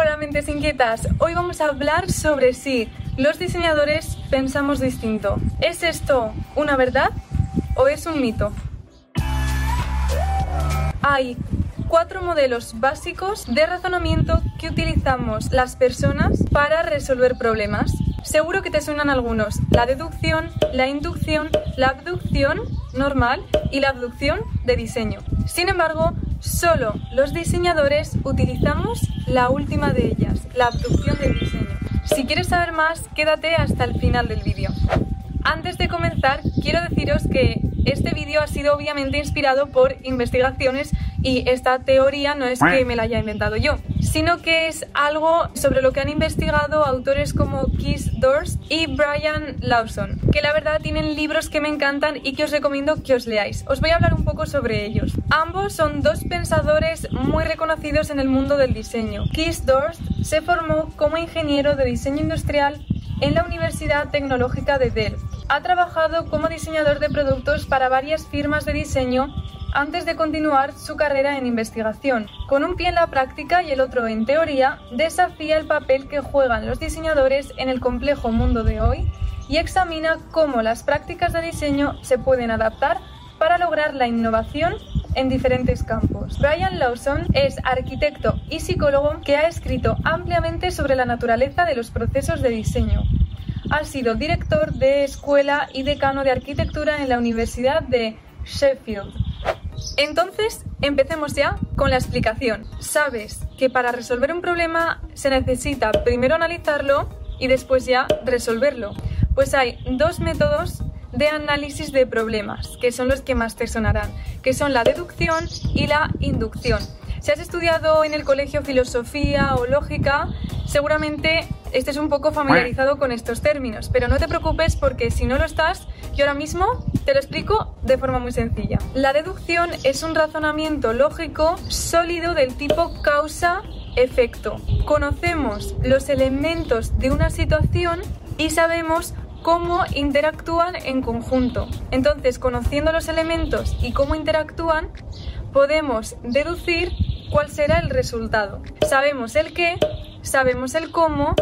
Hola mentes inquietas, hoy vamos a hablar sobre si los diseñadores pensamos distinto. ¿Es esto una verdad o es un mito? Hay cuatro modelos básicos de razonamiento que utilizamos las personas para resolver problemas. Seguro que te suenan algunos, la deducción, la inducción, la abducción normal y la abducción de diseño. Sin embargo, solo los diseñadores utilizamos la última de ellas, la abducción de diseño. Si quieres saber más, quédate hasta el final del vídeo. Antes de comenzar, quiero deciros que este vídeo ha sido obviamente inspirado por investigaciones y esta teoría no es que me la haya inventado yo, sino que es algo sobre lo que han investigado autores como Keith Dorst y Brian Lawson, que la verdad tienen libros que me encantan y que os recomiendo que os leáis. Os voy a hablar un poco sobre ellos. Ambos son dos pensadores muy reconocidos en el mundo del diseño. Keith Dorst se formó como ingeniero de diseño industrial en la Universidad Tecnológica de Delft. Ha trabajado como diseñador de productos para varias firmas de diseño antes de continuar su carrera en investigación. Con un pie en la práctica y el otro en teoría, desafía el papel que juegan los diseñadores en el complejo mundo de hoy y examina cómo las prácticas de diseño se pueden adaptar para lograr la innovación en diferentes campos. Brian Lawson es arquitecto y psicólogo que ha escrito ampliamente sobre la naturaleza de los procesos de diseño. Ha sido director de escuela y decano de arquitectura en la Universidad de Sheffield. Entonces, empecemos ya con la explicación. Sabes que para resolver un problema se necesita primero analizarlo y después ya resolverlo. Pues hay dos métodos de análisis de problemas, que son los que más te sonarán, que son la deducción y la inducción. Si has estudiado en el colegio filosofía o lógica, seguramente estés un poco familiarizado con estos términos, pero no te preocupes porque si no lo estás, yo ahora mismo te lo explico de forma muy sencilla. La deducción es un razonamiento lógico sólido del tipo causa-efecto. Conocemos los elementos de una situación y sabemos cómo interactúan en conjunto. Entonces, conociendo los elementos y cómo interactúan, podemos deducir cuál será el resultado. Sabemos el qué, sabemos el cómo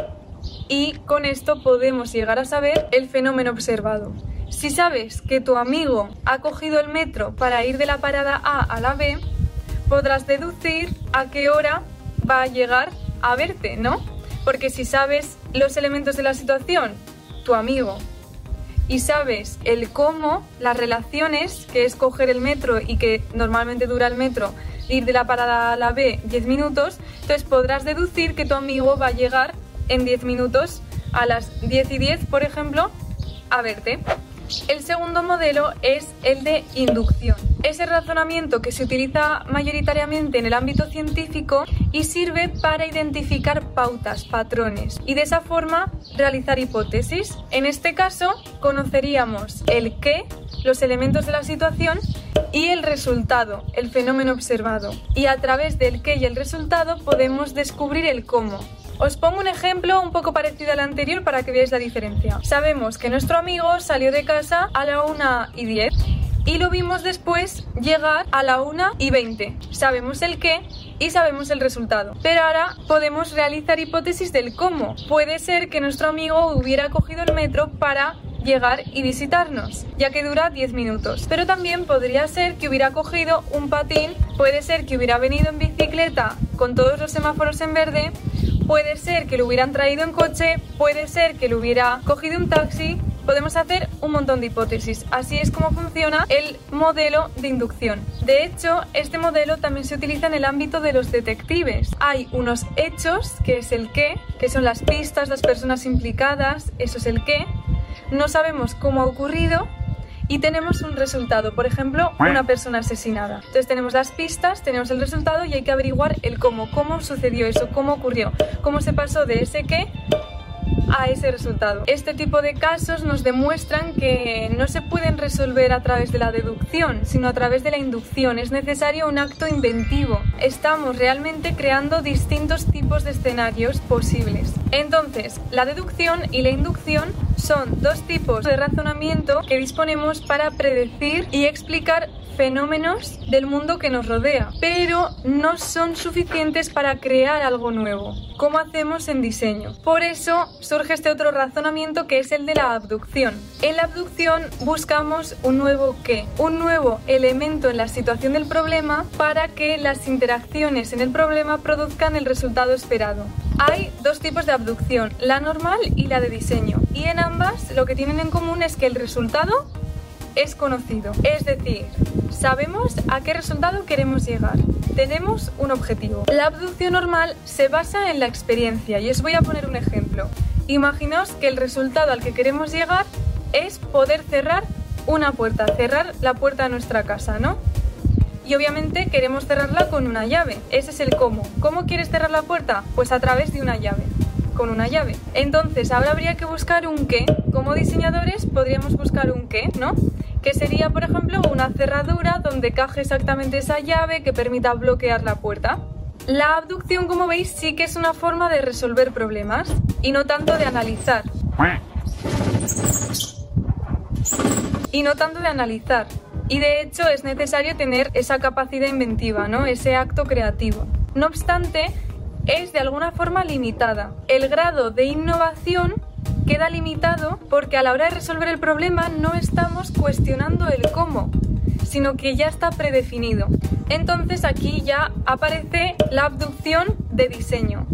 y con esto podemos llegar a saber el fenómeno observado. Si sabes que tu amigo ha cogido el metro para ir de la parada A a la B, podrás deducir a qué hora va a llegar a verte, ¿no? Porque si sabes los elementos de la situación, tu amigo, y sabes el cómo, las relaciones, que es coger el metro y que normalmente dura el metro, ir de la parada a la B 10 minutos, entonces podrás deducir que tu amigo va a llegar en 10 minutos a las 10 y 10, por ejemplo, a verte. El segundo modelo es el de inducción. Es el razonamiento que se utiliza mayoritariamente en el ámbito científico y sirve para identificar pautas, patrones y de esa forma realizar hipótesis. En este caso, conoceríamos el qué, los elementos de la situación y el resultado, el fenómeno observado. Y a través del qué y el resultado podemos descubrir el cómo. Os pongo un ejemplo un poco parecido al anterior para que veáis la diferencia. Sabemos que nuestro amigo salió de casa a la 1 y 10 y lo vimos después llegar a la 1 y 20. Sabemos el qué y sabemos el resultado. Pero ahora podemos realizar hipótesis del cómo. Puede ser que nuestro amigo hubiera cogido el metro para llegar y visitarnos, ya que dura 10 minutos. Pero también podría ser que hubiera cogido un patín, puede ser que hubiera venido en bicicleta con todos los semáforos en verde Puede ser que lo hubieran traído en coche, puede ser que lo hubiera cogido un taxi. Podemos hacer un montón de hipótesis. Así es como funciona el modelo de inducción. De hecho, este modelo también se utiliza en el ámbito de los detectives. Hay unos hechos, que es el qué, que son las pistas, las personas implicadas, eso es el qué. No sabemos cómo ha ocurrido, y tenemos un resultado, por ejemplo, una persona asesinada. Entonces tenemos las pistas, tenemos el resultado y hay que averiguar el cómo, cómo sucedió eso, cómo ocurrió, cómo se pasó de ese qué a ese resultado. Este tipo de casos nos demuestran que no se pueden resolver a través de la deducción, sino a través de la inducción. Es necesario un acto inventivo. Estamos realmente creando distintos tipos de escenarios posibles. Entonces, la deducción y la inducción son dos tipos de razonamiento que disponemos para predecir y explicar fenómenos del mundo que nos rodea, pero no son suficientes para crear algo nuevo, como hacemos en diseño. Por eso surge este otro razonamiento que es el de la abducción. En la abducción buscamos un nuevo qué, un nuevo elemento en la situación del problema para que las interacciones en el problema produzcan el resultado esperado. Hay dos tipos de abducción, la normal y la de diseño, y en ambas lo que tienen en común es que el resultado es conocido, es decir, sabemos a qué resultado queremos llegar. Tenemos un objetivo. La abducción normal se basa en la experiencia y os voy a poner un ejemplo. Imaginaos que el resultado al que queremos llegar es poder cerrar una puerta, cerrar la puerta de nuestra casa, ¿no? Y obviamente queremos cerrarla con una llave. Ese es el cómo. ¿Cómo quieres cerrar la puerta? Pues a través de una llave con una llave. Entonces, ahora habría que buscar un qué. Como diseñadores podríamos buscar un qué, ¿no? Que sería, por ejemplo, una cerradura donde caje exactamente esa llave que permita bloquear la puerta. La abducción, como veis, sí que es una forma de resolver problemas y no tanto de analizar. Y no tanto de analizar. Y de hecho es necesario tener esa capacidad inventiva, ¿no? Ese acto creativo. No obstante, es de alguna forma limitada. El grado de innovación queda limitado porque a la hora de resolver el problema no estamos cuestionando el cómo, sino que ya está predefinido. Entonces aquí ya aparece la abducción de diseño,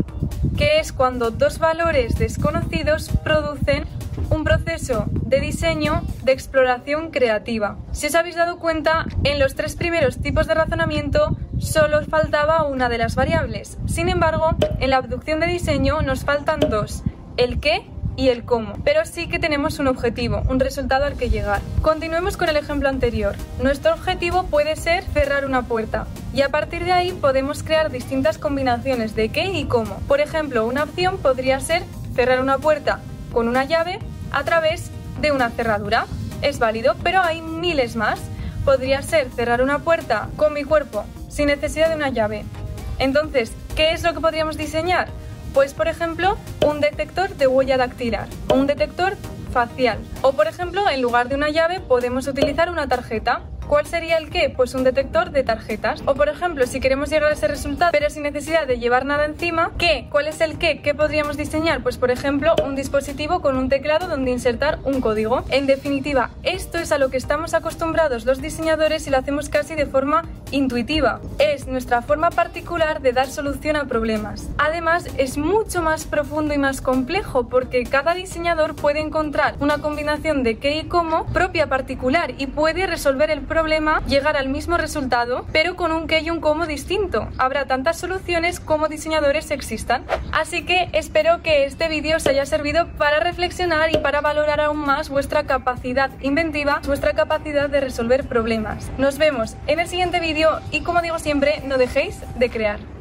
que es cuando dos valores desconocidos producen un proceso de diseño de exploración creativa. Si os habéis dado cuenta, en los tres primeros tipos de razonamiento solo faltaba una de las variables. Sin embargo, en la abducción de diseño nos faltan dos, el qué y el cómo, pero sí que tenemos un objetivo, un resultado al que llegar. Continuemos con el ejemplo anterior. Nuestro objetivo puede ser cerrar una puerta y a partir de ahí podemos crear distintas combinaciones de qué y cómo. Por ejemplo, una opción podría ser cerrar una puerta con una llave a través de una cerradura. Es válido, pero hay miles más. Podría ser cerrar una puerta con mi cuerpo sin necesidad de una llave. Entonces, ¿qué es lo que podríamos diseñar? Pues, por ejemplo, un detector de huella dactilar o un detector facial. O, por ejemplo, en lugar de una llave podemos utilizar una tarjeta. ¿Cuál sería el qué? Pues un detector de tarjetas. O por ejemplo, si queremos llegar a ese resultado pero sin necesidad de llevar nada encima, ¿qué? ¿Cuál es el qué? ¿Qué podríamos diseñar? Pues por ejemplo, un dispositivo con un teclado donde insertar un código. En definitiva, esto es a lo que estamos acostumbrados los diseñadores y lo hacemos casi de forma intuitiva. Es nuestra forma particular de dar solución a problemas. Además, es mucho más profundo y más complejo porque cada diseñador puede encontrar una combinación de qué y cómo propia particular y puede resolver el problema, llegar al mismo resultado, pero con un qué y un cómo distinto. Habrá tantas soluciones como diseñadores existan. Así que espero que este vídeo os haya servido para reflexionar y para valorar aún más vuestra capacidad inventiva, vuestra capacidad de resolver problemas. Nos vemos en el siguiente y como digo siempre, no dejéis de crear.